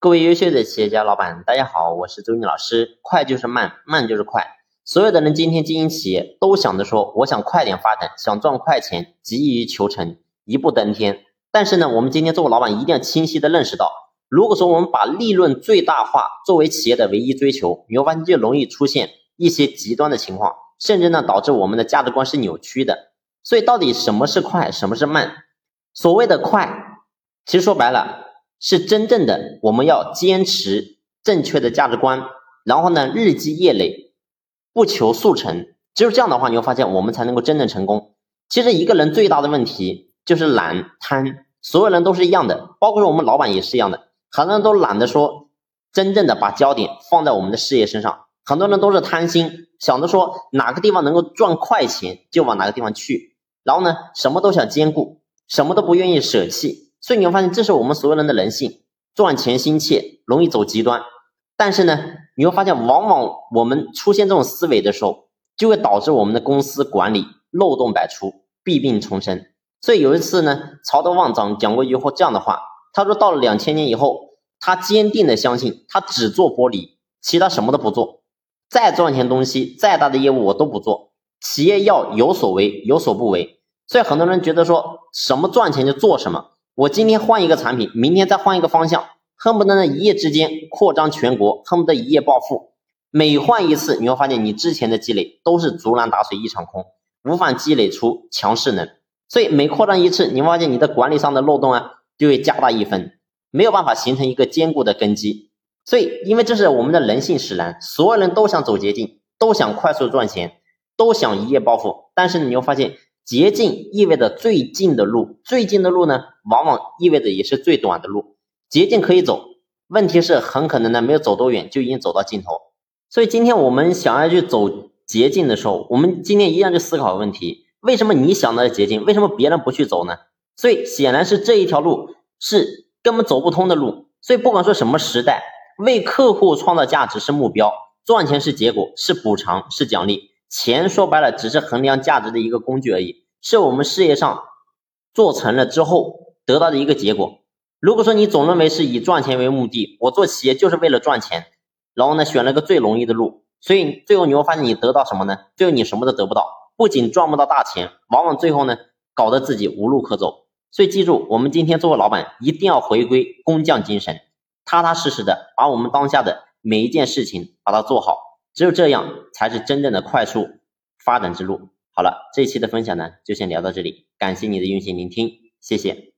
各位优秀的企业家老板，大家好，我是周宁老师。快就是慢，慢就是快。所有的人今天经营企业都想着说，我想快点发展，想赚快钱，急于求成，一步登天。但是呢，我们今天作为老板，一定要清晰的认识到，如果说我们把利润最大化作为企业的唯一追求，你会发现就容易出现一些极端的情况，甚至呢导致我们的价值观是扭曲的。所以，到底什么是快，什么是慢？所谓的快，其实说白了。是真正的，我们要坚持正确的价值观，然后呢，日积月累，不求速成。只有这样的话，你会发现我们才能够真正成功。其实一个人最大的问题就是懒贪，所有人都是一样的，包括说我们老板也是一样的。很多人都懒得说真正的把焦点放在我们的事业身上，很多人都是贪心，想着说哪个地方能够赚快钱就往哪个地方去，然后呢，什么都想兼顾，什么都不愿意舍弃。所以你会发现，这是我们所有人的人性，赚钱心切，容易走极端。但是呢，你会发现，往往我们出现这种思维的时候，就会导致我们的公司管理漏洞百出，弊病丛生。所以有一次呢，曹德旺长讲过一句话这样的话，他说到了两千年以后，他坚定的相信，他只做玻璃，其他什么都不做，再赚钱东西，再大的业务我都不做。企业要有所为，有所不为。所以很多人觉得说什么赚钱就做什么。我今天换一个产品，明天再换一个方向，恨不得呢一夜之间扩张全国，恨不得一夜暴富。每换一次，你会发现你之前的积累都是竹篮打水一场空，无法积累出强势能。所以每扩张一次，你会发现你的管理上的漏洞啊就会加大一分，没有办法形成一个坚固的根基。所以，因为这是我们的人性使然，所有人都想走捷径，都想快速赚钱，都想一夜暴富，但是你会发现。捷径意味着最近的路，最近的路呢，往往意味着也是最短的路。捷径可以走，问题是很可能呢，没有走多远就已经走到尽头。所以今天我们想要去走捷径的时候，我们今天一样去思考问题：为什么你想到的捷径，为什么别人不去走呢？所以显然是这一条路是根本走不通的路。所以不管说什么时代，为客户创造价值是目标，赚钱是结果，是补偿，是奖励。钱说白了只是衡量价值的一个工具而已，是我们事业上做成了之后得到的一个结果。如果说你总认为是以赚钱为目的，我做企业就是为了赚钱，然后呢选了个最容易的路，所以最后你会发现你得到什么呢？最后你什么都得不到，不仅赚不到大钱，往往最后呢搞得自己无路可走。所以记住，我们今天作为老板，一定要回归工匠精神，踏踏实实的把我们当下的每一件事情把它做好。只有这样，才是真正的快速发展之路。好了，这一期的分享呢，就先聊到这里，感谢你的用心聆听，谢谢。